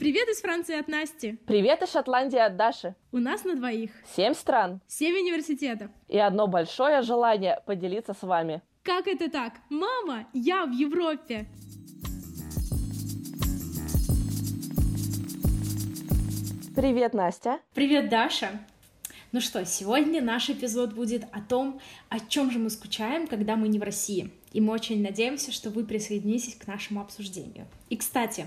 Привет из Франции от Насти. Привет из Шотландии от Даши. У нас на двоих. Семь стран. Семь университетов. И одно большое желание поделиться с вами. Как это так? Мама, я в Европе. Привет, Настя. Привет, Даша. Ну что, сегодня наш эпизод будет о том, о чем же мы скучаем, когда мы не в России. И мы очень надеемся, что вы присоединитесь к нашему обсуждению. И, кстати,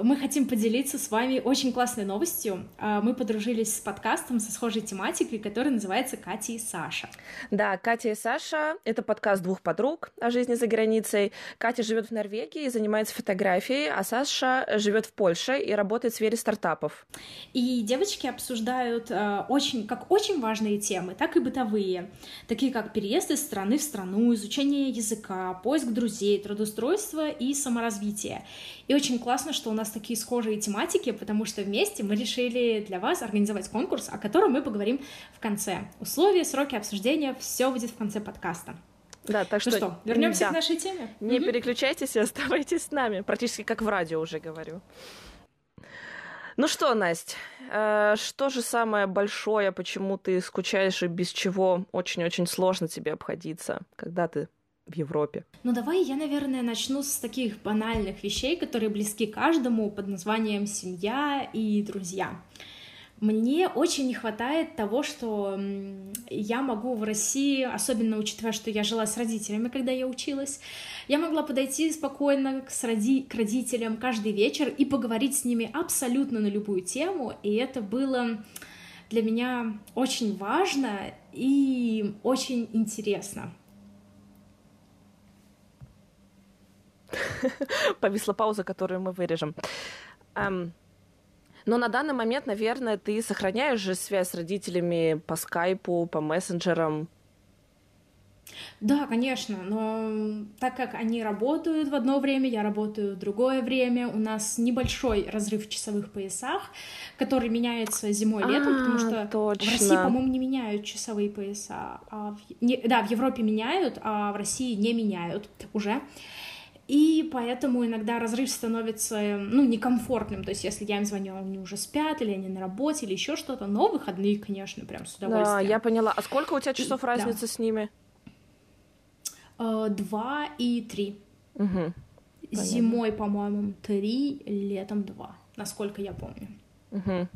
мы хотим поделиться с вами очень классной новостью. А, мы подружились с подкастом со схожей тематикой, который называется «Катя и Саша». Да, Катя и Саша — это подкаст двух подруг о жизни за границей. Катя живет в Норвегии и занимается фотографией, а Саша живет в Польше и работает в сфере стартапов. И девочки обсуждают э, очень, как очень важные темы, так и бытовые, такие как переезд из страны в страну, изучение языка, поиск друзей, трудоустройство и саморазвитие. И очень классно, что у нас такие схожие тематики, потому что вместе мы решили для вас организовать конкурс, о котором мы поговорим в конце. Условия, сроки обсуждения, все будет в конце подкаста. Да, так что... Ну что, вернемся да. к нашей теме? Не угу. переключайтесь и оставайтесь с нами. Практически как в радио уже говорю. Ну что, Настя, э, что же самое большое, почему ты скучаешь и без чего очень-очень сложно тебе обходиться, когда ты в Европе? Ну давай я, наверное, начну с таких банальных вещей, которые близки каждому под названием семья и друзья. Мне очень не хватает того, что я могу в России, особенно учитывая, что я жила с родителями, когда я училась, я могла подойти спокойно к, роди... к родителям каждый вечер и поговорить с ними абсолютно на любую тему, и это было для меня очень важно и очень интересно. Повисла пауза, которую мы вырежем. Um, но на данный момент, наверное, ты сохраняешь же связь с родителями по скайпу, по мессенджерам. Да, конечно, но так как они работают в одно время, я работаю в другое время, у нас небольшой разрыв в часовых поясах, который меняется зимой и летом, потому что точно. в России, по-моему, не меняют часовые пояса. А в... не... Да, в Европе меняют, а в России не меняют уже. И поэтому иногда разрыв становится, ну, некомфортным. То есть, если я им звоню, они уже спят, или они на работе, или еще что-то. Но выходные, конечно, прям с удовольствием. Да, я поняла. А сколько у тебя часов разницы да. с ними? Э, два и три. Угу. Зимой, по-моему, три, летом два, насколько я помню. Угу.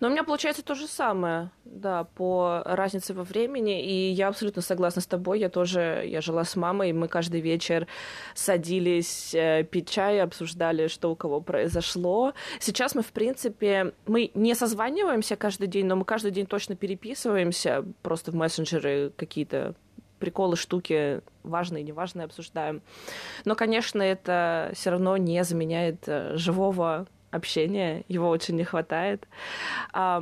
Но у меня получается то же самое, да, по разнице во времени, и я абсолютно согласна с тобой, я тоже, я жила с мамой, и мы каждый вечер садились э, пить чай, обсуждали, что у кого произошло. Сейчас мы, в принципе, мы не созваниваемся каждый день, но мы каждый день точно переписываемся, просто в мессенджеры какие-то приколы, штуки важные, неважные обсуждаем. Но, конечно, это все равно не заменяет э, живого общения, его очень не хватает.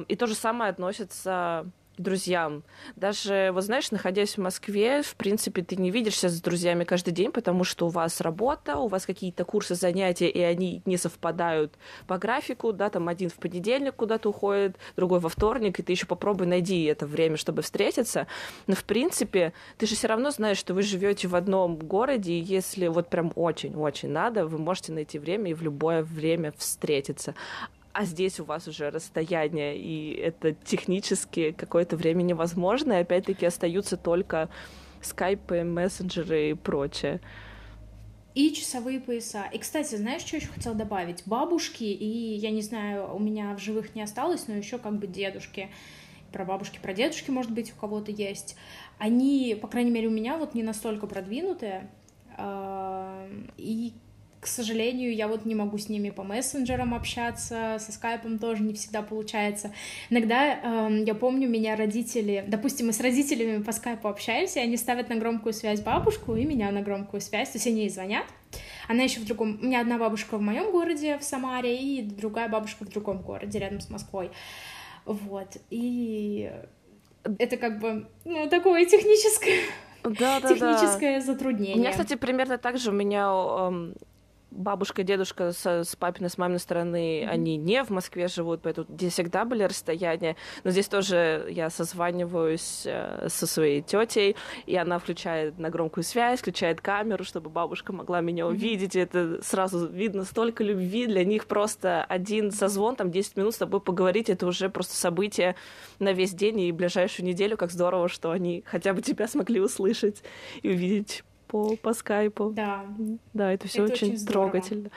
И то же самое относится друзьям. Даже, вот знаешь, находясь в Москве, в принципе, ты не видишься с друзьями каждый день, потому что у вас работа, у вас какие-то курсы, занятия, и они не совпадают по графику, да, там один в понедельник куда-то уходит, другой во вторник, и ты еще попробуй найди это время, чтобы встретиться. Но, в принципе, ты же все равно знаешь, что вы живете в одном городе, и если вот прям очень-очень надо, вы можете найти время и в любое время встретиться а здесь у вас уже расстояние, и это технически какое-то время невозможно, и опять-таки остаются только скайпы, мессенджеры и прочее. И часовые пояса. И, кстати, знаешь, что еще хотела добавить? Бабушки, и я не знаю, у меня в живых не осталось, но еще как бы дедушки, про бабушки, про дедушки, может быть, у кого-то есть. Они, по крайней мере, у меня вот не настолько продвинутые, и к сожалению, я вот не могу с ними по мессенджерам общаться, со скайпом тоже не всегда получается. Иногда э, я помню, меня родители, допустим, мы с родителями по скайпу общаемся, и они ставят на громкую связь бабушку и меня на громкую связь, то есть они ей звонят. Она еще в другом... У меня одна бабушка в моем городе, в Самаре, и другая бабушка в другом городе, рядом с Москвой. Вот. И это как бы, ну, такое техническое... Да, да, техническое да. затруднение. У меня, кстати, примерно так же у меня бабушка, дедушка с, с папиной, с маминой стороны, mm-hmm. они не в Москве живут, поэтому здесь всегда были расстояния. Но здесь тоже я созваниваюсь э, со своей тетей, и она включает на громкую связь, включает камеру, чтобы бабушка могла меня увидеть. Mm-hmm. это сразу видно столько любви. Для них просто один созвон, там 10 минут с тобой поговорить, это уже просто событие на весь день и ближайшую неделю. Как здорово, что они хотя бы тебя смогли услышать и увидеть по, по скайпу. Да. Да, это все очень, очень трогательно.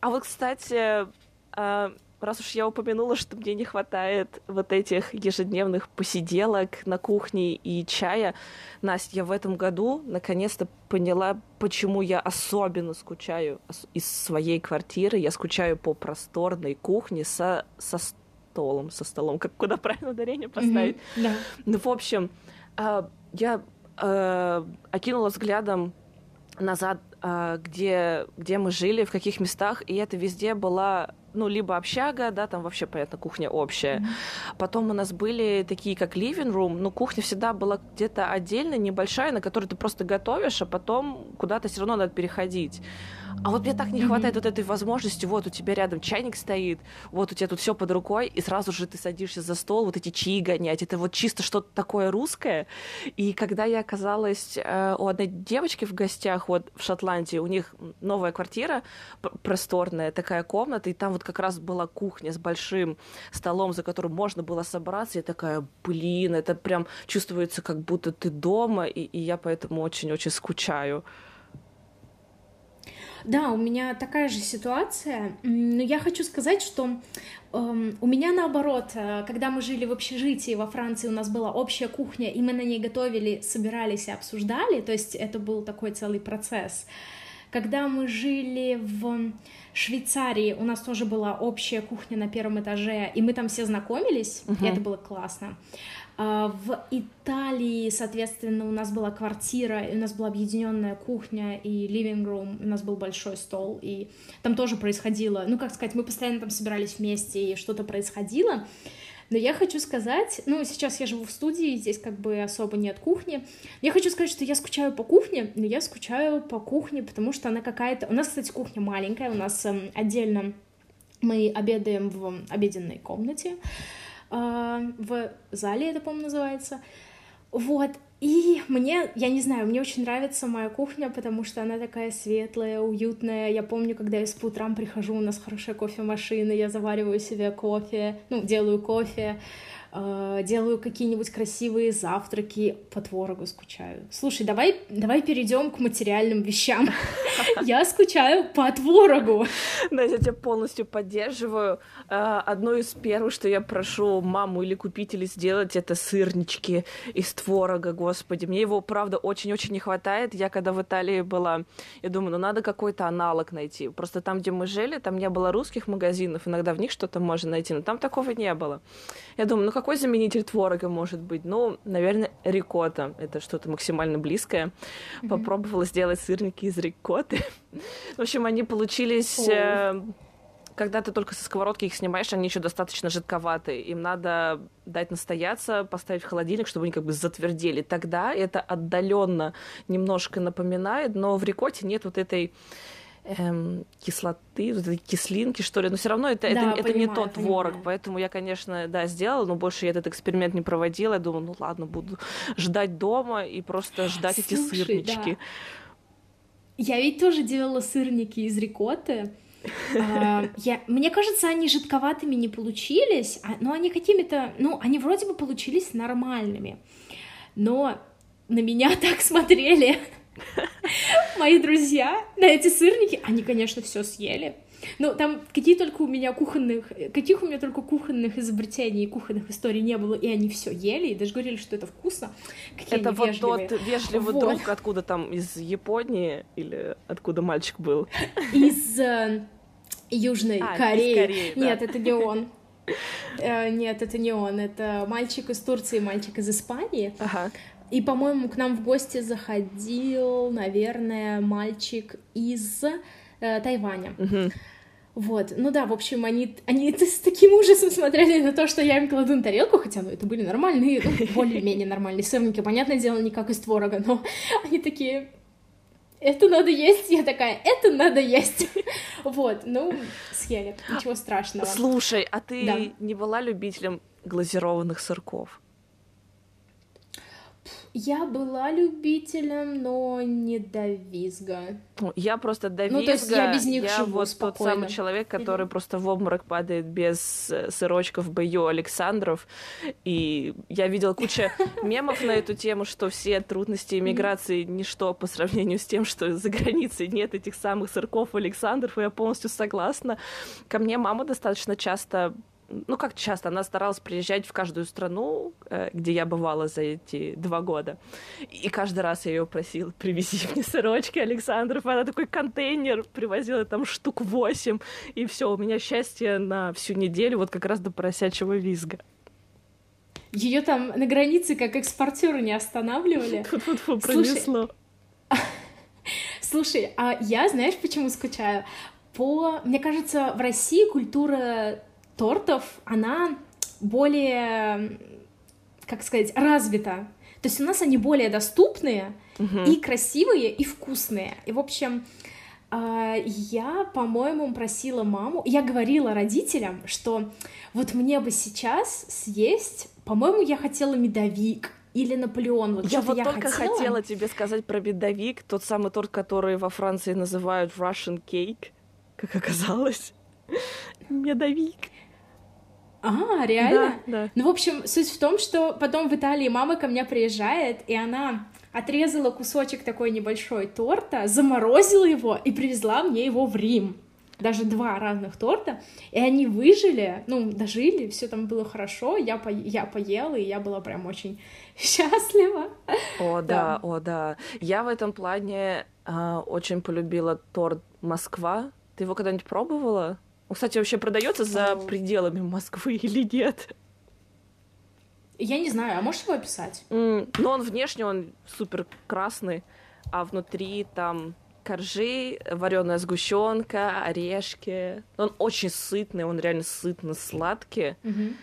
А вот, кстати, а, раз уж я упомянула, что мне не хватает вот этих ежедневных посиделок на кухне и чая, Настя, я в этом году наконец-то поняла, почему я особенно скучаю из своей квартиры. Я скучаю по просторной кухне со, со столом, со столом, как куда правильно ударение поставить. Mm-hmm, да. Ну, в общем, а, я э, окинула взглядом назад, э, где, где мы жили, в каких местах, и это везде была ну, либо общага, да, там вообще, понятно, кухня общая. Mm-hmm. Потом у нас были такие, как living room, но кухня всегда была где-то отдельно, небольшая, на которой ты просто готовишь, а потом куда-то все равно надо переходить. А вот мне так не хватает mm-hmm. вот этой возможности, вот у тебя рядом чайник стоит, вот у тебя тут все под рукой, и сразу же ты садишься за стол, вот эти чаи гонять, это вот чисто что-то такое русское. И когда я оказалась э, у одной девочки в гостях вот в Шотландии, у них новая квартира просторная, такая комната, и там вот как раз была кухня с большим столом, за которым можно было собраться, и такая, блин, это прям чувствуется, как будто ты дома, и, и я поэтому очень-очень скучаю. Да, у меня такая же ситуация, но я хочу сказать, что э, у меня наоборот, э, когда мы жили в общежитии во Франции, у нас была общая кухня, и мы на ней готовили, собирались и обсуждали, то есть это был такой целый процесс. Когда мы жили в Швейцарии, у нас тоже была общая кухня на первом этаже, и мы там все знакомились, uh-huh. и это было классно. А, в Италии, соответственно, у нас была квартира, и у нас была объединенная кухня и living room, у нас был большой стол, и там тоже происходило, ну, как сказать, мы постоянно там собирались вместе, и что-то происходило. Но я хочу сказать, ну, сейчас я живу в студии, здесь как бы особо нет кухни. Я хочу сказать, что я скучаю по кухне, но я скучаю по кухне, потому что она какая-то... У нас, кстати, кухня маленькая, у нас эм, отдельно мы обедаем в обеденной комнате, а, в зале это, по-моему, называется. Вот, и мне, я не знаю, мне очень нравится моя кухня, потому что она такая светлая, уютная. Я помню, когда я по утрам прихожу, у нас хорошая кофемашина, я завариваю себе кофе, ну, делаю кофе, э, делаю какие-нибудь красивые завтраки, по творогу скучаю. Слушай, давай, давай перейдем к материальным вещам. Я скучаю по творогу. Да, я тебя полностью поддерживаю. А, одно из первых, что я прошу маму или купить, или сделать, это сырнички из творога, господи. Мне его, правда, очень-очень не хватает. Я когда в Италии была, я думаю, ну надо какой-то аналог найти. Просто там, где мы жили, там не было русских магазинов, иногда в них что-то можно найти, но там такого не было. Я думаю, ну какой заменитель творога может быть? Ну, наверное, рикота. Это что-то максимально близкое. Mm-hmm. Попробовала сделать сырники из рикоты. В общем, они получились... Э, когда ты только со сковородки их снимаешь, они еще достаточно жидковатые. Им надо дать настояться, поставить в холодильник, чтобы они как бы затвердели. Тогда это отдаленно немножко напоминает, но в рикоте нет вот этой эм, кислоты, вот этой кислинки, что ли, но все равно это, да, это, понимаю, это не тот понимаю. творог, поэтому я, конечно, да, сделала, но больше я этот эксперимент не проводила, я думала, ну ладно, буду ждать дома и просто ждать Слушай, эти сырнички. Да. Я ведь тоже делала сырники из рикотты, а, я, мне кажется, они жидковатыми не получились, а, но они какими-то, ну, они вроде бы получились нормальными, но на меня так смотрели мои друзья на эти сырники, они, конечно, все съели. Ну, там какие только у меня кухонных, каких у меня только кухонных изобретений и кухонных историй не было, и они все ели, и даже говорили, что это вкусно. Какие это вот вежливые. тот вежливый вот. друг, откуда там, из Японии, или откуда мальчик был? Из э, Южной а, Кореи. Кореи да. Нет, это не он. Э, нет, это не он. Это мальчик из Турции, мальчик из Испании. Ага. И, по-моему, к нам в гости заходил, наверное, мальчик из э, Тайваня. Угу. Вот, ну да, в общем, они, они с таким ужасом смотрели на то, что я им кладу на тарелку, хотя, ну, это были нормальные, ну, более-менее нормальные сырники, понятное дело, не как из творога, но они такие, это надо есть. Я такая, это надо есть. Вот, ну, съели, ничего страшного. Слушай, а ты не была любителем глазированных сырков? Я была любителем, но не до визга. Я просто до ну, визга. То есть я без них я живу вот спокойно. тот самый человек, который mm-hmm. просто в обморок падает без э, сырочков Бою Александров. И я видел кучу мемов на эту тему, что все трудности иммиграции ничто по сравнению с тем, что за границей нет этих самых сырков Александров, и я полностью согласна. Ко мне мама достаточно часто ну как часто, она старалась приезжать в каждую страну, э, где я бывала за эти два года. И каждый раз я ее просила, привези мне сырочки, Александров. Она такой контейнер привозила там штук восемь. И все, у меня счастье на всю неделю, вот как раз до поросячьего визга. Ее там на границе как экспортера не останавливали. Фу-фу-фу, пронесло. Слушай, а я, знаешь, почему скучаю? По, мне кажется, в России культура тортов, она более, как сказать, развита. То есть у нас они более доступные угу. и красивые, и вкусные. И, в общем, а, я, по-моему, просила маму, я говорила родителям, что вот мне бы сейчас съесть, по-моему, я хотела медовик, или Наполеон. Вот я вот я только хотела. хотела тебе сказать про медовик, тот самый торт, который во Франции называют Russian cake, как оказалось. Медовик. А, реально? Да, да. Ну, в общем, суть в том, что потом в Италии мама ко мне приезжает, и она отрезала кусочек такой небольшой торта, заморозила его и привезла мне его в Рим. Даже два разных торта, и они выжили, ну, дожили, все там было хорошо, я, по... я поела, и я была прям очень счастлива. О, да, да о, да. Я в этом плане э, очень полюбила торт Москва. Ты его когда-нибудь пробовала? Кстати, вообще продается за пределами Москвы или нет? Я не знаю, а можешь его описать? Mm, ну, он внешне, он супер красный, а внутри там коржи, вареная сгущенка, орешки. Он очень сытный, он реально сытно сладкий. Mm-hmm.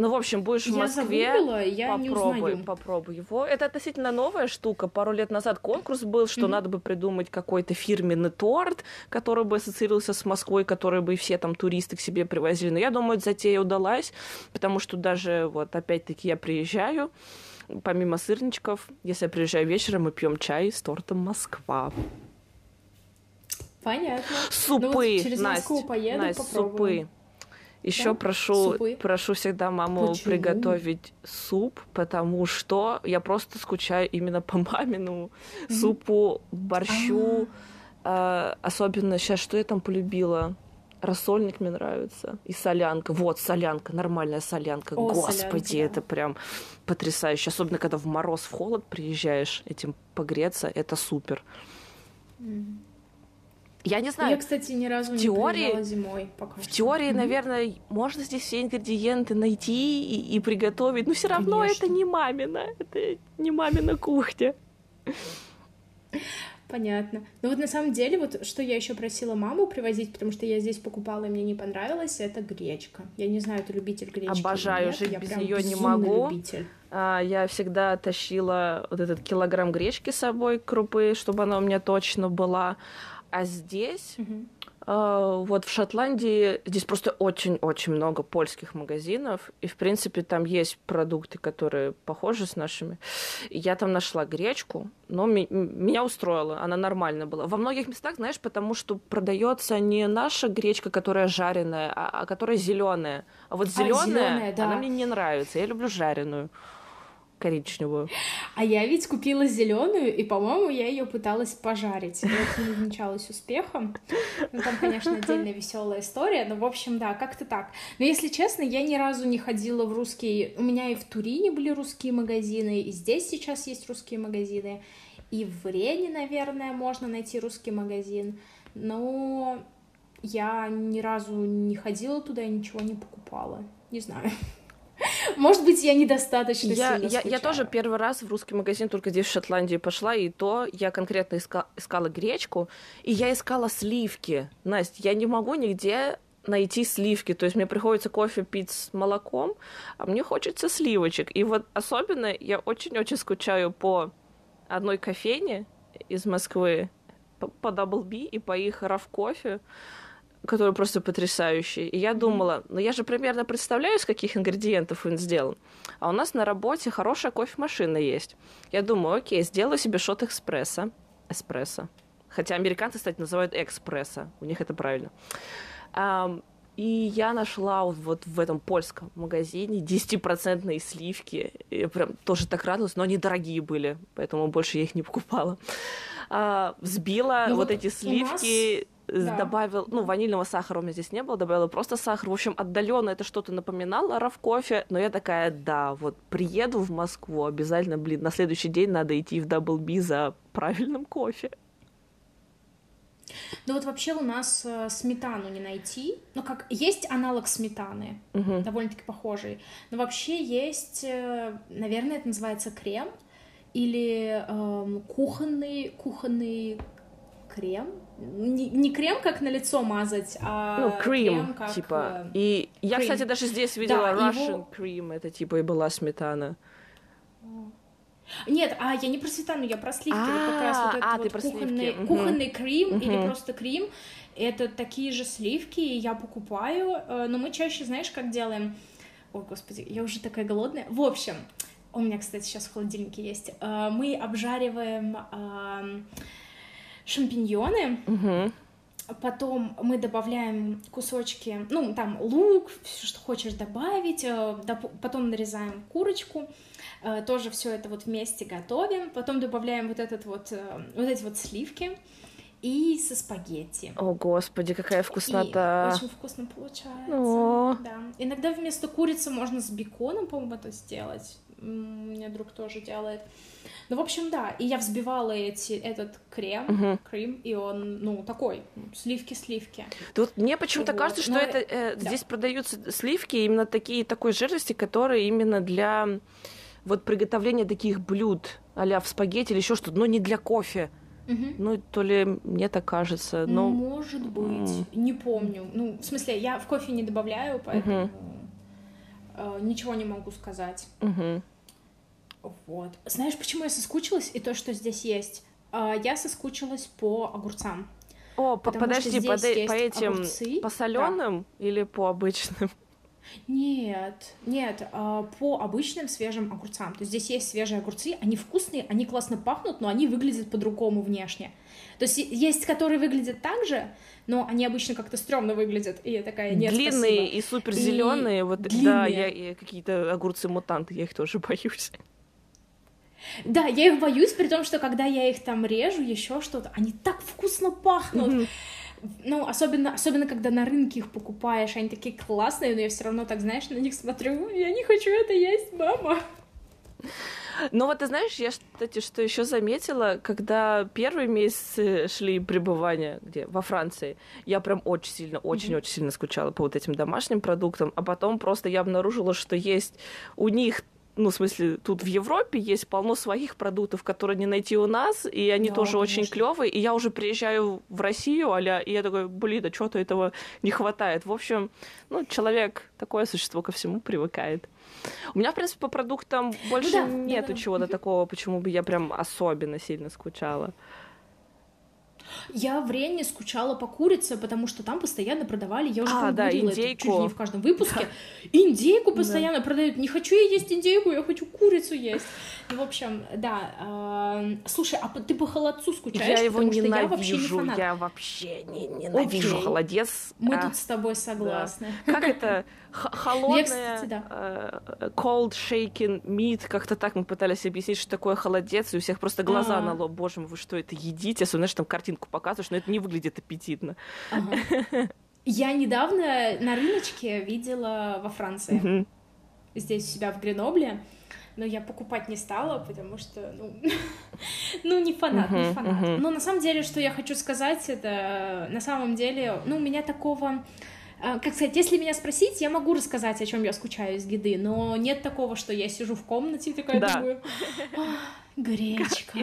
Ну, в общем, будешь я в Москве, загуглила, я попробуй, не попробуй его. Это относительно новая штука. Пару лет назад конкурс был, что mm-hmm. надо бы придумать какой-то фирменный торт, который бы ассоциировался с Москвой, который бы все там туристы к себе привозили. Но я думаю, эта затея удалась, потому что даже вот опять-таки я приезжаю, помимо сырничков, если я приезжаю вечером, мы пьем чай с тортом Москва. Понятно. Супы, ну, вот через Настя, Москву поеду, Настя, попробую. супы. Еще да? прошу, Супы. прошу всегда маму Почему? приготовить суп, потому что я просто скучаю именно по mm-hmm. супу, борщу. А, особенно сейчас, что я там полюбила? Рассольник мне нравится. И солянка. Вот, солянка, нормальная солянка. О, Господи, солянка, это да. прям потрясающе. Особенно, когда в мороз, в холод приезжаешь этим погреться, это супер. Mm. Я не знаю. Я, кстати, ни разу в теории, не зимой пока В что. теории, mm-hmm. наверное, можно здесь все ингредиенты найти и, и приготовить, но все равно Конечно. это не мамина, это не мамина кухня. Понятно. Ну вот на самом деле, вот что я еще просила маму привозить, потому что я здесь покупала и мне не понравилось, это гречка. Я не знаю, ты любитель гречки. Обожаю, жить я без нее не могу. Любитель. А, я всегда тащила вот этот килограмм гречки с собой, крупы, чтобы она у меня точно была. А здесь, mm-hmm. э, вот в Шотландии, здесь просто очень-очень много польских магазинов, и, в принципе, там есть продукты, которые похожи с нашими. Я там нашла гречку, но ми- меня устроила, она нормально была. Во многих местах, знаешь, потому что продается не наша гречка, которая жареная, а, а которая зеленая. А вот зеленая, а, да. она мне не нравится, я люблю жареную коричневую. А я ведь купила зеленую, и, по-моему, я ее пыталась пожарить. Это не увенчалось успехом. Ну, там, конечно, отдельная веселая история, но, в общем, да, как-то так. Но, если честно, я ни разу не ходила в русские... У меня и в Турине были русские магазины, и здесь сейчас есть русские магазины, и в Рене, наверное, можно найти русский магазин, но я ни разу не ходила туда и ничего не покупала. Не знаю. Может быть, я недостаточно я, сильно я, я тоже первый раз в русский магазин только здесь, в Шотландии, пошла, и то я конкретно иска, искала гречку, и я искала сливки. Настя, я не могу нигде найти сливки. То есть мне приходится кофе пить с молоком, а мне хочется сливочек. И вот особенно я очень-очень скучаю по одной кофейне, из Москвы по, по Double B и по их Раф кофе, который просто потрясающий. И я думала, ну я же примерно представляю, из каких ингредиентов он сделан. А у нас на работе хорошая кофемашина есть. Я думаю, окей, сделаю себе шот экспресса. Эспрессо. Хотя американцы, кстати, называют экспресса. У них это правильно. И я нашла вот в этом польском магазине 10% сливки. Я прям тоже так радовалась, но они дорогие были, поэтому больше я их не покупала. А, взбила ну, вот, эти сливки. Да. добавил, ну, ванильного сахара у меня здесь не было, добавила просто сахар. В общем, отдаленно это что-то напоминало раф кофе, но я такая, да, вот приеду в Москву, обязательно, блин, на следующий день надо идти в Дабл Би за правильным кофе. Ну вот вообще у нас э, сметану не найти. Ну как, есть аналог сметаны, угу. довольно-таки похожий. Но вообще есть, э, наверное, это называется крем или э, кухонный, кухонный крем. Не, не крем, как на лицо мазать, а ну, крем, крем как... типа. Э, и я, крем. кстати, даже здесь видела да, Russian его... cream, это типа и была сметана. Нет, а я не про сметану, я про сливки. вот как раз вот а, этот а, вот кухонный, кухонный крем или просто крем. Это такие же сливки, я покупаю. Э, но мы чаще, знаешь, как делаем? Ой, господи, я уже такая голодная. В общем, у меня, кстати, сейчас в холодильнике есть. Э, мы обжариваем шампиньоны. Потом мы добавляем кусочки, ну, там лук, все, что хочешь добавить, э, потом нарезаем курочку, Э, тоже все это вот вместе готовим, потом добавляем вот этот вот, э, вот эти вот сливки и со спагетти. О, господи, какая вкуснота! И очень вкусно получается. О. Да. Иногда вместо курицы можно с беконом, по-моему, это сделать. У меня друг тоже делает. Ну, в общем, да. И я взбивала эти, этот крем, угу. крем, и он, ну, такой, сливки-сливки. Тут мне почему-то вот. кажется, что Но... это, э, да. здесь продаются сливки именно такие, такой жирности, которые именно для вот приготовление таких блюд, а в спагетти или еще что-то, но не для кофе. Угу. Ну, то ли мне так кажется, но... Может быть, mm. не помню. Ну, в смысле, я в кофе не добавляю, поэтому угу. Э, ничего не могу сказать. Угу. Вот. Знаешь, почему я соскучилась и то, что здесь есть? Э, я соскучилась по огурцам. О, подожди, по, по этим, огурцы. по соленым да. или по обычным? Нет, нет, а, по обычным свежим огурцам. То есть здесь есть свежие огурцы, они вкусные, они классно пахнут, но они выглядят по-другому внешне. То есть есть, которые выглядят так же, но они обычно как-то стрёмно выглядят. И я такая, нет, Длинные спасибо. и супер зеленые, вот длинные. да, я, я какие-то огурцы-мутанты, я их тоже боюсь. Да, я их боюсь, при том, что когда я их там режу, еще что-то, они так вкусно пахнут. Mm-hmm. Ну, особенно, особенно, когда на рынке их покупаешь, они такие классные, но я все равно так, знаешь, на них смотрю, я не хочу это есть, мама. Ну вот ты знаешь, я, кстати, что еще заметила, когда первые месяцы шли пребывания где во Франции, я прям очень сильно, очень-очень mm-hmm. сильно скучала по вот этим домашним продуктам, а потом просто я обнаружила, что есть у них ну, в смысле, тут в Европе есть полно своих продуктов, которые не найти у нас, и они да, тоже конечно. очень клевые. И я уже приезжаю в Россию, аля, и я такой, блин, а что-то этого не хватает. В общем, ну, человек, такое существо ко всему привыкает. У меня, в принципе, по продуктам больше да, нету да, да. чего-то такого, почему бы я прям особенно сильно скучала. Я в Рене скучала по курице, потому что там постоянно продавали, я уже а, да, индейку. это чуть ли не в каждом выпуске. Да. Индейку постоянно да. продают. Не хочу я есть индейку, я хочу курицу есть. Ну, в общем, да. Э, слушай, а ты по холодцу скучаешь? Я его ненавижу, я вообще не фанат. Я вообще не, ненавижу Окей. холодец. Мы а, тут с тобой согласны. Да. Как это? холодное, э, cold shaken meat, как-то так мы пытались объяснить, что такое холодец, и у всех просто глаза на лоб, боже мой, вы что это едите? Особенно, знаешь, там картинку показываешь, но это не выглядит аппетитно. Я недавно на рыночке видела во Франции, здесь у себя в Гренобле, но я покупать не стала, потому что, ну, ну не фанат, не фанат. Но на самом деле, что я хочу сказать, это на самом деле, ну, у меня такого как сказать, если меня спросить, я могу рассказать, о чем я скучаю из еды, но нет такого, что я сижу в комнате и такая да. думаю, гречка.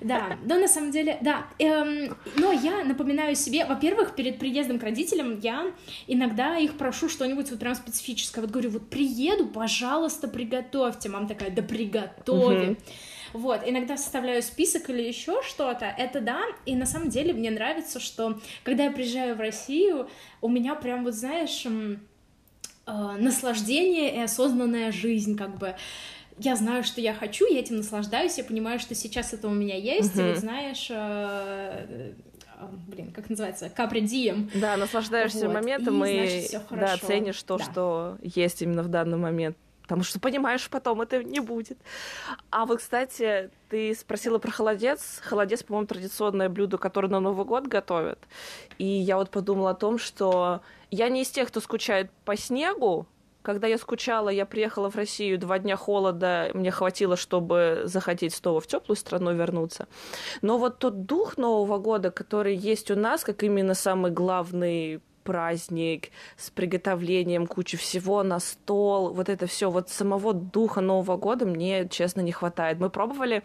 Да, но на самом деле, да. Эм, но я напоминаю себе, во-первых, перед приездом к родителям я иногда их прошу что-нибудь вот прям специфическое. Вот говорю, вот приеду, пожалуйста, приготовьте. Мама такая, да приготовим. Угу. Вот, иногда составляю список или еще что-то, это да, и на самом деле мне нравится, что когда я приезжаю в Россию, у меня прям, вот знаешь, э, наслаждение и осознанная жизнь, как бы, я знаю, что я хочу, я этим наслаждаюсь, я понимаю, что сейчас это у меня есть, uh-huh. и вот знаешь, э, а, блин, как называется, капри дием. Да, наслаждаешься вот. моментом и, и значит, да, ценишь то, да. что есть именно в данный момент. Потому что понимаешь, потом это не будет. А вот, кстати, ты спросила про холодец. Холодец, по-моему, традиционное блюдо, которое на Новый год готовят. И я вот подумала о том, что я не из тех, кто скучает по снегу, когда я скучала, я приехала в Россию, два дня холода, мне хватило, чтобы захотеть снова в теплую страну вернуться. Но вот тот дух Нового года, который есть у нас, как именно самый главный праздник с приготовлением кучи всего на стол, вот это все, вот самого духа Нового года мне, честно, не хватает. Мы пробовали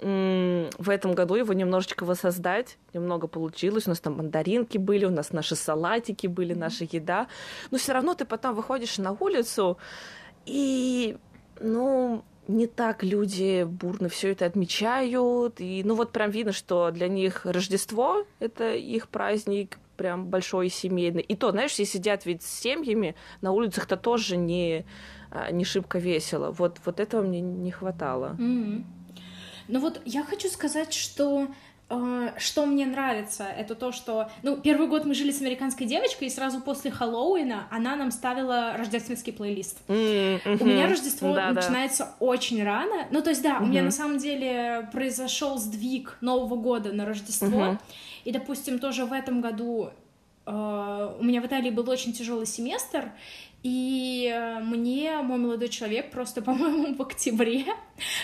в этом году его немножечко воссоздать. Немного получилось. У нас там мандаринки были, у нас наши салатики были, наша еда. Но все равно ты потом выходишь на улицу, и, ну, не так люди бурно все это отмечают. И, ну, вот прям видно, что для них Рождество — это их праздник, прям большой и семейный. И то, знаешь, все сидят ведь с семьями, на улицах-то тоже не, а, не шибко весело. Вот, вот этого мне не хватало. Mm-hmm. Ну вот я хочу сказать, что что мне нравится, это то, что, ну, первый год мы жили с американской девочкой, и сразу после Хэллоуина она нам ставила рождественский плейлист. Mm-hmm. У меня Рождество да, начинается да. очень рано. Ну, то есть, да, mm-hmm. у меня на самом деле произошел сдвиг Нового года на Рождество. Mm-hmm. И, допустим, тоже в этом году э, у меня в Италии был очень тяжелый семестр, и э, мне мой молодой человек просто, по-моему, в октябре,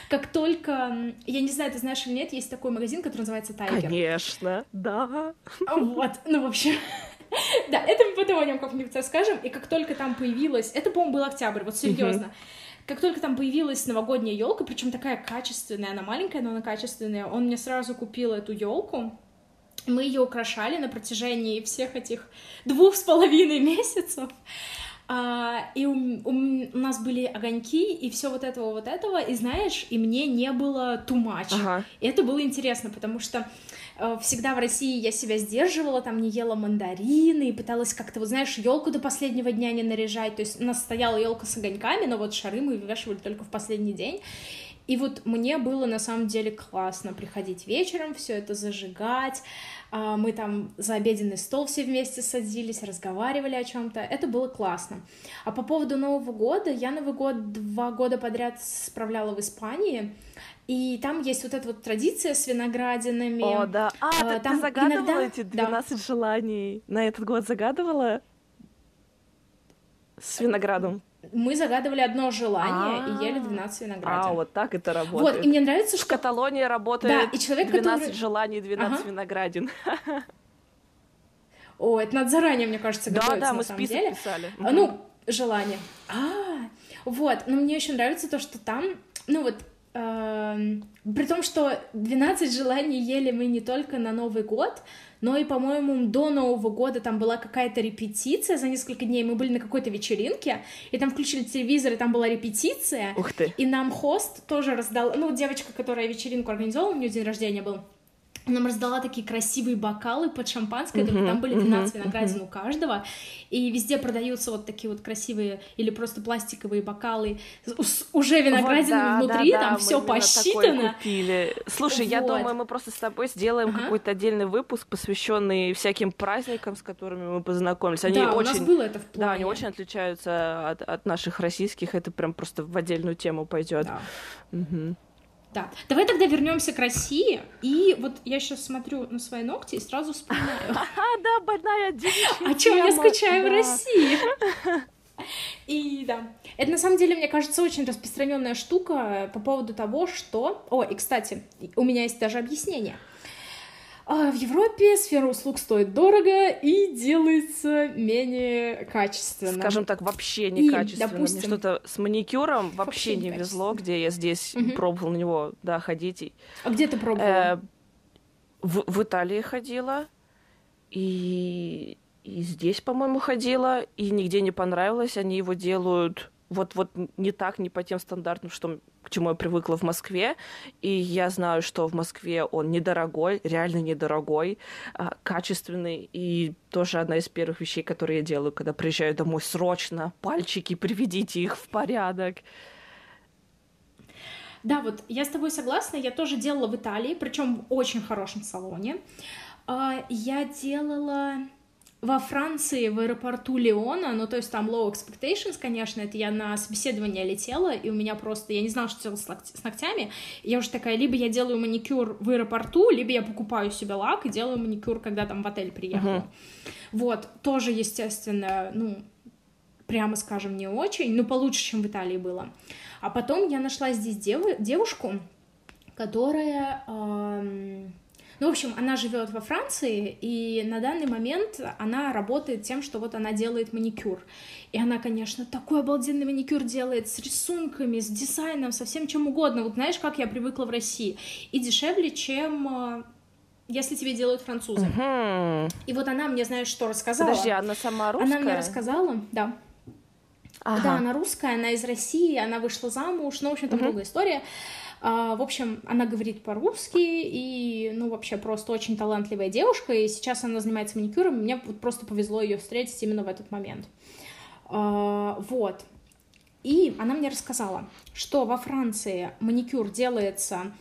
как только... Я не знаю, ты знаешь или нет, есть такой магазин, который называется Тайгер. Конечно, да. Вот, ну, в общем... Да, это мы потом о нем как-нибудь расскажем. И как только там появилась... Это, по-моему, был октябрь, вот серьезно. Как только там появилась новогодняя елка, причем такая качественная, она маленькая, но она качественная, он мне сразу купил эту елку. Мы ее украшали на протяжении всех этих двух с половиной месяцев. А, и у, у, у нас были огоньки и все вот этого вот этого, и знаешь, и мне не было too much. Ага. И это было интересно, потому что э, всегда в России я себя сдерживала, там не ела мандарины и пыталась как-то, вот знаешь, елку до последнего дня не наряжать. То есть у нас стояла елка с огоньками, но вот шары мы вывешивали только в последний день. И вот мне было на самом деле классно приходить вечером, все это зажигать. А, мы там за обеденный стол все вместе садились, разговаривали о чем-то. Это было классно. А по поводу Нового года, я Новый год два года подряд справляла в Испании. И там есть вот эта вот традиция с виноградинами. О, да. А, а там ты загадывала иногда... эти 12 да. желаний? На этот год загадывала? С виноградом? Мы загадывали одно желание и ели 12 виноградин. А, вот так это работает. Вот, и мне нравится, что... В Каталонии работает да, и человек, 12 который... желаний, 12 ага. виноградин. О, это надо заранее, мне кажется, готовиться, Да, да, мы список деле. писали. А, ну, желание. А, вот, но мне очень нравится то, что там, ну вот, при том, что 12 желаний ели мы не только на Новый год, но и, по-моему, до Нового года там была какая-то репетиция за несколько дней, мы были на какой-то вечеринке, и там включили телевизор, и там была репетиция, Ух ты. и нам хост тоже раздал, ну, девочка, которая вечеринку организовала, у нее день рождения был, нам раздала такие красивые бокалы под шампанское, uh-huh, только там были 12 uh-huh, виноградин uh-huh. у каждого, и везде продаются вот такие вот красивые или просто пластиковые бокалы с уже виноградинами вот, да, внутри, да, там да, все посчитано. Купили. Слушай, вот. я думаю, мы просто с тобой сделаем uh-huh. какой-то отдельный выпуск, посвященный всяким праздникам, с которыми мы познакомились. Они да, очень, у нас было это в плане. Да, они очень отличаются от, от наших российских, это прям просто в отдельную тему пойдет. Да. Угу. Да. Давай тогда вернемся к России. И вот я сейчас смотрю на свои ногти и сразу вспоминаю. А, да, больная девичья О чем я скучаю в России? И да, это на самом деле, мне кажется, очень распространенная штука по поводу того, что... О, и, кстати, у меня есть даже объяснение. А в Европе сфера услуг стоит дорого и делается менее качественно. Скажем так, вообще некачественно. И, допустим, Мне что-то с маникюром вообще, вообще не везло, где я здесь угу. пробовала на него, да, ходить. А где ты пробовала? Э, в, в Италии ходила, и, и здесь, по-моему, ходила, и нигде не понравилось. Они его делают вот, вот не так, не по тем стандартам, что, к чему я привыкла в Москве. И я знаю, что в Москве он недорогой, реально недорогой, а, качественный. И тоже одна из первых вещей, которые я делаю, когда приезжаю домой, срочно пальчики, приведите их в порядок. Да, вот я с тобой согласна, я тоже делала в Италии, причем в очень хорошем салоне. А, я делала во Франции, в аэропорту Леона, ну, то есть там low expectations, конечно, это я на собеседование летела, и у меня просто, я не знала, что делать с ногтями, я уже такая, либо я делаю маникюр в аэропорту, либо я покупаю себе лак и делаю маникюр, когда там в отель приехала. Uh-huh. Вот, тоже, естественно, ну, прямо скажем, не очень, но получше, чем в Италии было. А потом я нашла здесь дев- девушку, которая... Эм ну, в общем, она живет во Франции, и на данный момент она работает тем, что вот она делает маникюр. И она, конечно, такой обалденный маникюр делает с рисунками, с дизайном, со всем чем угодно. Вот знаешь, как я привыкла в России. И дешевле, чем э, если тебе делают французы. Угу. И вот она мне, знаешь, что рассказала. Подожди, она сама русская? Она мне рассказала, да. Ага. Да, она русская, она из России, она вышла замуж, ну, в общем, там угу. долгая история. А, в общем, она говорит по-русски и, ну, вообще просто очень талантливая девушка, и сейчас она занимается маникюром, мне вот просто повезло ее встретить именно в этот момент. А, вот. И она мне рассказала, что во Франции маникюр делается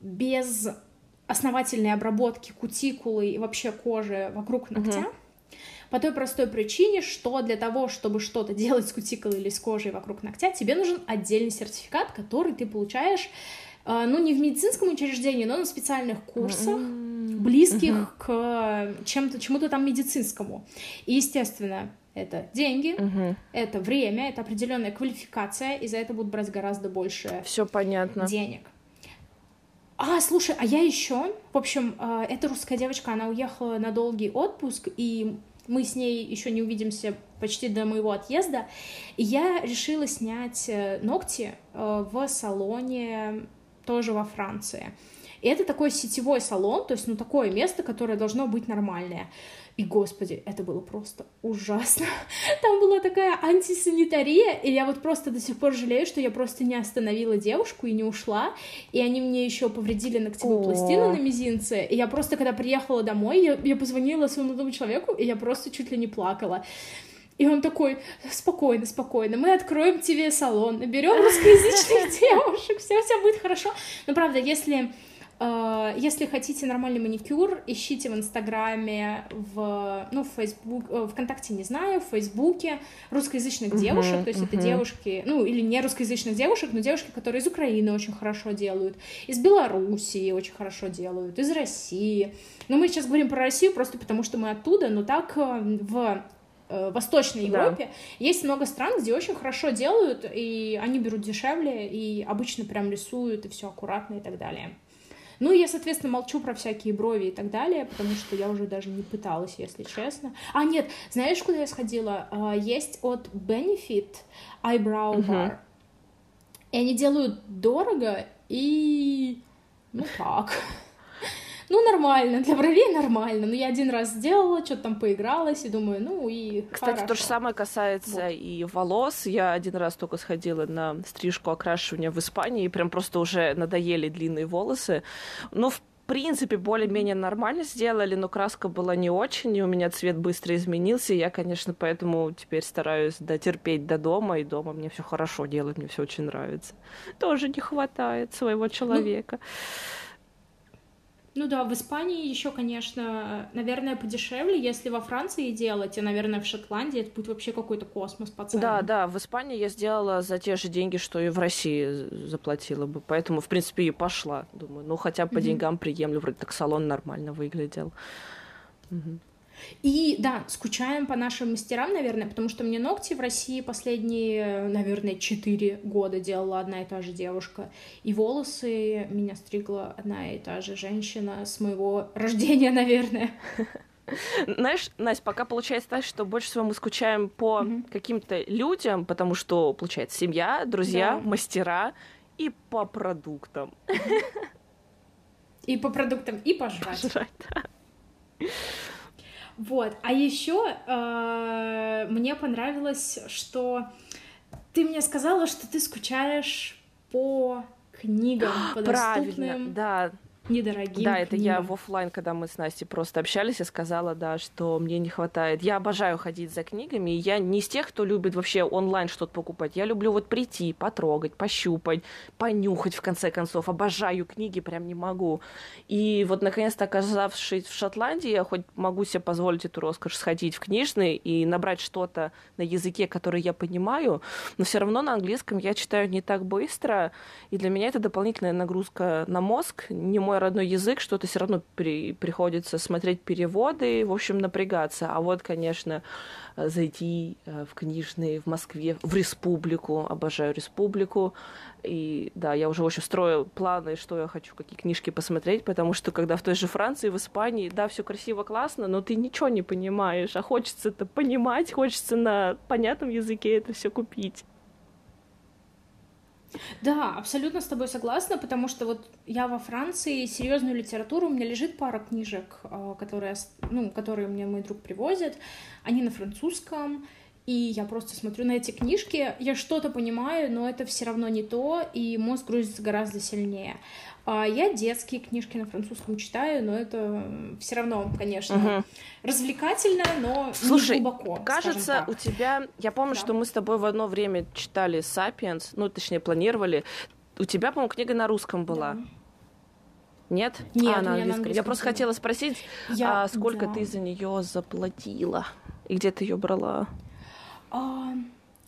без основательной обработки кутикулы и вообще кожи вокруг ногтя. Uh-huh. По той простой причине, что для того, чтобы что-то делать с кутикулой или с кожей вокруг ногтя, тебе нужен отдельный сертификат, который ты получаешь э, ну, не в медицинском учреждении, но на специальных курсах, близких uh-huh. к чем-то, чему-то там медицинскому. И, естественно, это деньги, uh-huh. это время, это определенная квалификация, и за это будут брать гораздо больше Все понятно. денег. А, слушай, а я еще, в общем, э, эта русская девочка, она уехала на долгий отпуск, и мы с ней еще не увидимся почти до моего отъезда, я решила снять э, ногти э, в салоне тоже во Франции. И это такой сетевой салон, то есть, ну, такое место, которое должно быть нормальное. И, господи, это было просто ужасно. Там была такая антисанитария, и я вот просто до сих пор жалею, что я просто не остановила девушку и не ушла, и они мне еще повредили ногтевую пластину на мизинце, и я просто, когда приехала домой, я, я позвонила своему молодому человеку, и я просто чуть ли не плакала. И он такой, спокойно, спокойно, мы откроем тебе салон, наберем русскоязычных девушек, все, все будет хорошо. Но правда, если если хотите нормальный маникюр, ищите в Инстаграме, в, ну, в Фейсбук, э, ВКонтакте не знаю, в Фейсбуке русскоязычных uh-huh, девушек, то есть uh-huh. это девушки, ну, или не русскоязычных девушек, но девушки, которые из Украины очень хорошо делают, из Белоруссии очень хорошо делают, из России. Но мы сейчас говорим про Россию просто потому, что мы оттуда, но так э, в Восточной Европе да. есть много стран, где очень хорошо делают, и они берут дешевле, и обычно прям рисуют, и все аккуратно и так далее. Ну, я, соответственно, молчу про всякие брови и так далее, потому что я уже даже не пыталась, если честно. А, нет, знаешь, куда я сходила? А, есть от Benefit Eyebrow Bar. Uh-huh. И они делают дорого и... Ну, так ну, нормально, для бровей нормально. Ну, я один раз сделала, что-то там поигралась, и думаю, ну, и Кстати, хорошо. то же самое касается вот. и волос. Я один раз только сходила на стрижку окрашивания в Испании, и прям просто уже надоели длинные волосы. Ну, в принципе, более-менее нормально сделали, но краска была не очень, и у меня цвет быстро изменился. И я, конечно, поэтому теперь стараюсь дотерпеть до дома, и дома мне все хорошо делать, мне все очень нравится. Тоже не хватает своего ну, человека. Ну ну да, в Испании еще, конечно, наверное, подешевле. Если во Франции делать, и, наверное, в Шотландии это будет вообще какой-то космос по ценам. Да, да, в Испании я сделала за те же деньги, что и в России заплатила бы. Поэтому, в принципе, и пошла. Думаю, ну хотя бы по mm-hmm. деньгам приемлю, вроде так салон нормально выглядел. Угу. И да, скучаем по нашим мастерам, наверное, потому что мне ногти в России последние, наверное, 4 года делала одна и та же девушка. И волосы меня стригла одна и та же женщина с моего рождения, наверное. Знаешь, Настя, пока получается так, что больше всего мы скучаем по mm-hmm. каким-то людям, потому что, получается, семья, друзья, да. мастера и по продуктам. И по продуктам, и пожрать. Пожрать, да. Вот. А еще э, мне понравилось, что ты мне сказала, что ты скучаешь по книгам, по Правильно, доступным да, недорогим Да, это я книгам. в оффлайн, когда мы с Настей просто общались, я сказала, да, что мне не хватает. Я обожаю ходить за книгами, и я не из тех, кто любит вообще онлайн что-то покупать. Я люблю вот прийти, потрогать, пощупать, понюхать, в конце концов. Обожаю книги, прям не могу. И вот, наконец-то, оказавшись в Шотландии, я хоть могу себе позволить эту роскошь сходить в книжный и набрать что-то на языке, который я понимаю, но все равно на английском я читаю не так быстро, и для меня это дополнительная нагрузка на мозг, не мой родной язык, что-то все равно при, приходится смотреть переводы, в общем, напрягаться. А вот, конечно, э, зайти э, в книжный в Москве, в республику, обожаю республику, и да, я уже, общем, строю планы, что я хочу, какие книжки посмотреть, потому что когда в той же Франции, в Испании, да, все красиво, классно, но ты ничего не понимаешь, а хочется это понимать, хочется на понятном языке это все купить. Да, абсолютно с тобой согласна, потому что вот я во Франции, серьезную литературу, у меня лежит пара книжек, а, которые, ну, которые мне мой друг привозит, они на французском, и я просто смотрю на эти книжки, я что-то понимаю, но это все равно не то, и мозг грузится гораздо сильнее. А я детские книжки на французском читаю, но это все равно, конечно, Мгм. развлекательно, но Слушай, не глубоко. Кажется, у тебя... Я помню, Да. что мы с тобой в одно время читали «Сапиенс», ну, точнее, планировали. У тебя, по-моему, книга на русском была. Да. Нет? Нет, а, на английском. Я просто хотела спросить, Я- а сколько да. ты за нее заплатила? И где ты ее брала? А,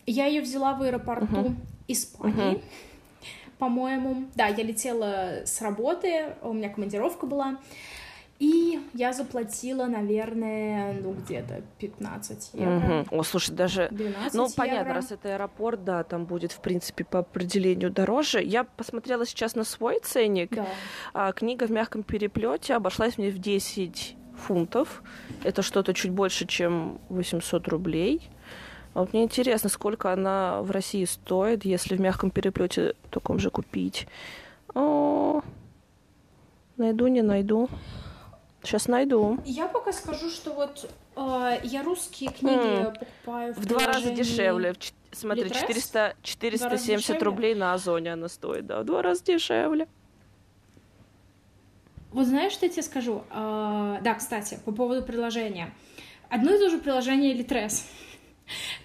Я ее взяла в аэропорту Испании, по-моему. Да, я летела с работы, у меня командировка была. И я заплатила, наверное, ну, где-то 15 евро. Мгм. О, слушай, даже... 12 Ну, понятно, евро. раз это аэропорт, да, там будет, в принципе, по определению дороже. Я посмотрела сейчас на свой ценник. Да. А книга в мягком переплете обошлась мне в 10 фунтов. Это что-то чуть больше, чем 800 рублей. А вот мне интересно, сколько она в России стоит, если в мягком переплете таком же купить. О, найду, не найду. Сейчас найду. Я пока скажу, что вот э, я русские книги М. покупаю в В два раза дешевле. В Смотри, Литрес? 400, 470 дешевле? рублей на Озоне она стоит, да, в два раза дешевле. Вот знаешь, что я тебе скажу? А, да, кстати, по поводу приложения. Одно и то же приложение Litres.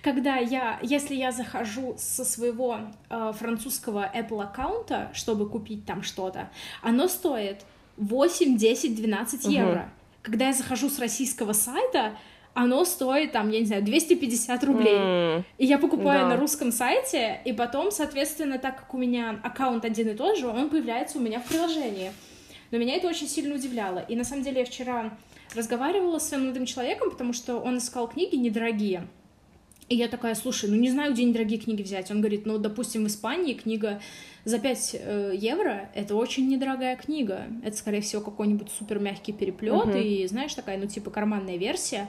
Когда я, если я захожу со своего э, французского Apple аккаунта, чтобы купить там что-то, оно стоит 8, 10, 12 Мгм. евро. Когда я захожу с российского сайта, оно стоит там, я не знаю, 250 рублей. М, И я покупаю Да. на русском сайте, и потом, соответственно, так как у меня аккаунт один и тот же, он появляется у меня в приложении. Но меня это очень сильно удивляло. И на самом деле я вчера разговаривала с своим молодым человеком, потому что он искал книги недорогие. И я такая, слушай, ну не знаю, где недорогие книги взять. Он говорит, ну, допустим, в Испании книга за 5 э, евро — это очень недорогая книга. Это, скорее всего, какой-нибудь супер мягкий переплет Мгм. и, знаешь, такая, ну, типа карманная версия.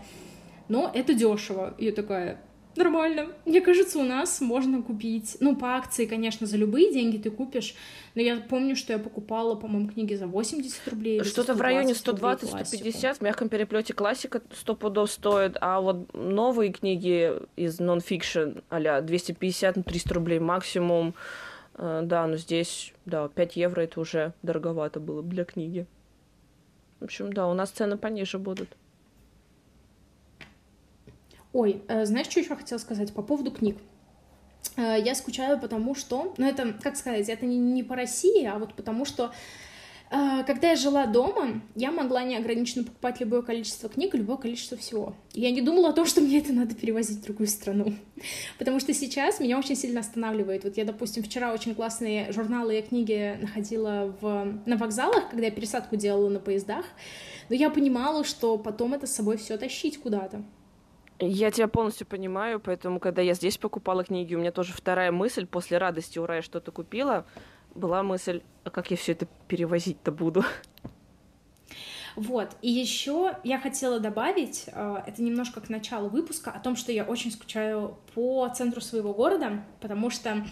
Но это дешево. И я такая, нормально. Мне кажется, у нас можно купить, ну, по акции, конечно, за любые деньги ты купишь, но я помню, что я покупала, по-моему, книги за 80 рублей. Что-то в районе 120 рублей 120-150 классику. в мягком переплете классика 100 пудов стоит, а вот новые книги из нон-фикшн а 250-300 рублей максимум. Э, Да, но здесь, да, 5 евро это уже дороговато было бы для книги. В общем, да, у нас цены пониже будут. Ой, э, знаешь, что еще хотела сказать по поводу книг? Э, Я скучаю, потому что, ну это, как сказать, это не, не по России, а вот потому что, э, когда я жила дома, я могла неограниченно покупать любое количество книг любое количество всего. И Я не думала о том, что мне это надо перевозить в другую страну. Потому что сейчас меня очень сильно останавливает. Вот я, допустим, вчера очень классные журналы и книги находила в, на вокзалах, когда я пересадку делала на поездах, но я понимала, что потом это с собой все тащить куда-то. Я тебя полностью понимаю, поэтому, когда я здесь покупала книги, у меня тоже вторая мысль после радости, ура, я что-то купила, была мысль, а как я все это перевозить-то буду? Вот, и еще я хотела добавить, э, это немножко к началу выпуска, о том, что я очень скучаю по центру своего города, потому что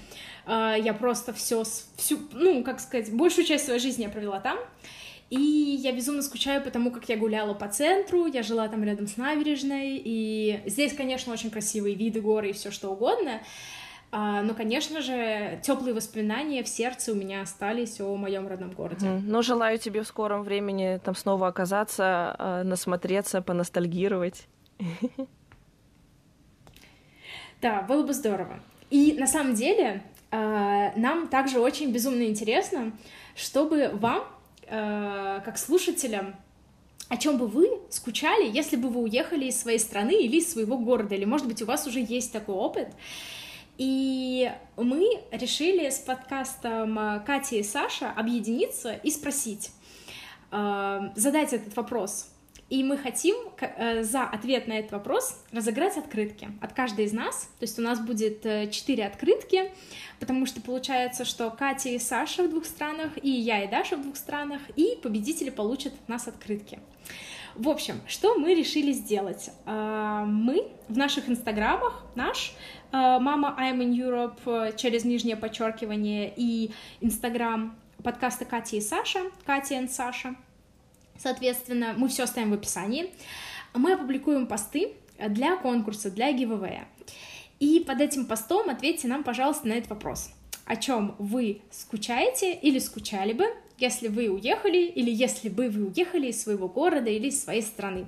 э, я просто все, всю, ну, как сказать, большую часть своей жизни я провела там, и я безумно скучаю по тому, как я гуляла по центру, я жила там рядом с набережной, и здесь, конечно, очень красивые виды, горы и все что угодно, А, но, конечно же, теплые воспоминания в сердце у меня остались о моем родном городе. Mm. Ну, желаю тебе в скором времени там снова оказаться, а, насмотреться, поностальгировать. Да, было бы здорово. И на самом деле а, нам также очень безумно интересно, чтобы вам, как слушателям, о чем бы вы скучали, если бы вы уехали из своей страны или из своего города, или, может быть, у вас уже есть такой опыт. И мы решили с подкастом э, Катя и Саша объединиться и спросить, э, задать этот вопрос. И мы хотим э, за ответ на этот вопрос разыграть открытки от каждой из нас. То есть у нас будет четыре открытки, потому что получается, что Катя и Саша в двух странах, и я и Даша в двух странах, и победители получат от нас открытки. В общем, что мы решили сделать? А, мы в наших инстаграмах, наш мама I'm in Europe э, через нижнее подчеркивание и инстаграм подкаста Кати и Саша, Катя и Саша, соответственно, мы все оставим в описании. Мы опубликуем посты для конкурса, для гивэвэя. И под этим постом ответьте нам, пожалуйста, на этот вопрос. О чем вы скучаете или скучали бы, если вы уехали или если бы вы уехали из своего города или из своей страны.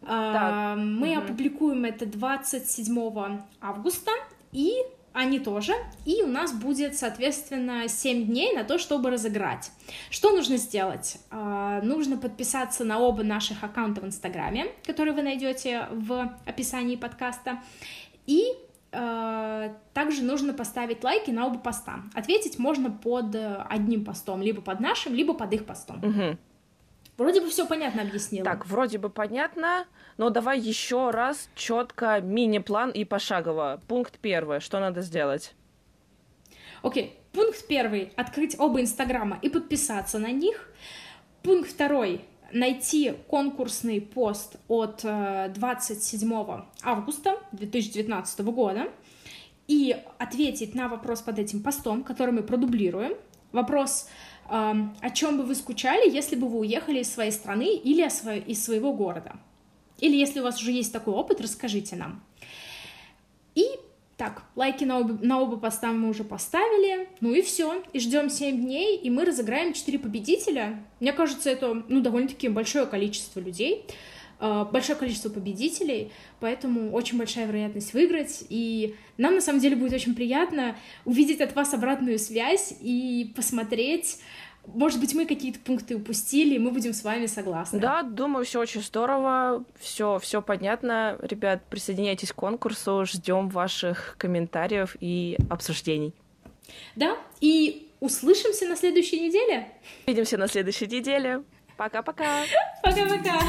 Так. Мы угу. опубликуем это 27 августа, и они тоже. И у нас будет, соответственно, 7 дней на то, чтобы разыграть. Что нужно сделать? А, нужно подписаться на оба наших аккаунта в Инстаграме, которые вы найдете в описании подкаста. И Э, также нужно поставить лайки на оба поста. Ответить можно под э, одним постом, либо под нашим, либо под их постом. Угу. Вроде бы все понятно объяснила. Так, вроде бы понятно, но давай еще раз четко мини-план и пошагово. Пункт первый, что надо сделать? Окей, пункт первый — открыть оба инстаграма и подписаться на них. Пункт второй найти конкурсный пост от 27 э, августа 2019 года и ответить на вопрос под этим постом, который мы продублируем. Вопрос, о чем бы вы скучали, если бы вы уехали из своей страны или из своего города. Или если у вас уже есть такой опыт, расскажите нам. И так, лайки на оба, на оба поста мы уже поставили. Ну и все. И ждем 7 дней, и мы разыграем 4 победителя. Мне кажется, это ну, довольно-таки большое количество людей, большое количество победителей, поэтому очень большая вероятность выиграть. И нам на самом деле будет очень приятно увидеть от вас обратную связь и посмотреть может быть, мы какие-то пункты упустили, мы будем с вами согласны. Да, думаю, все очень здорово, все, все понятно. Ребят, присоединяйтесь к конкурсу, ждем ваших комментариев и обсуждений. Да, и услышимся на следующей неделе. Увидимся на следующей неделе. Пока-пока. Пока-пока.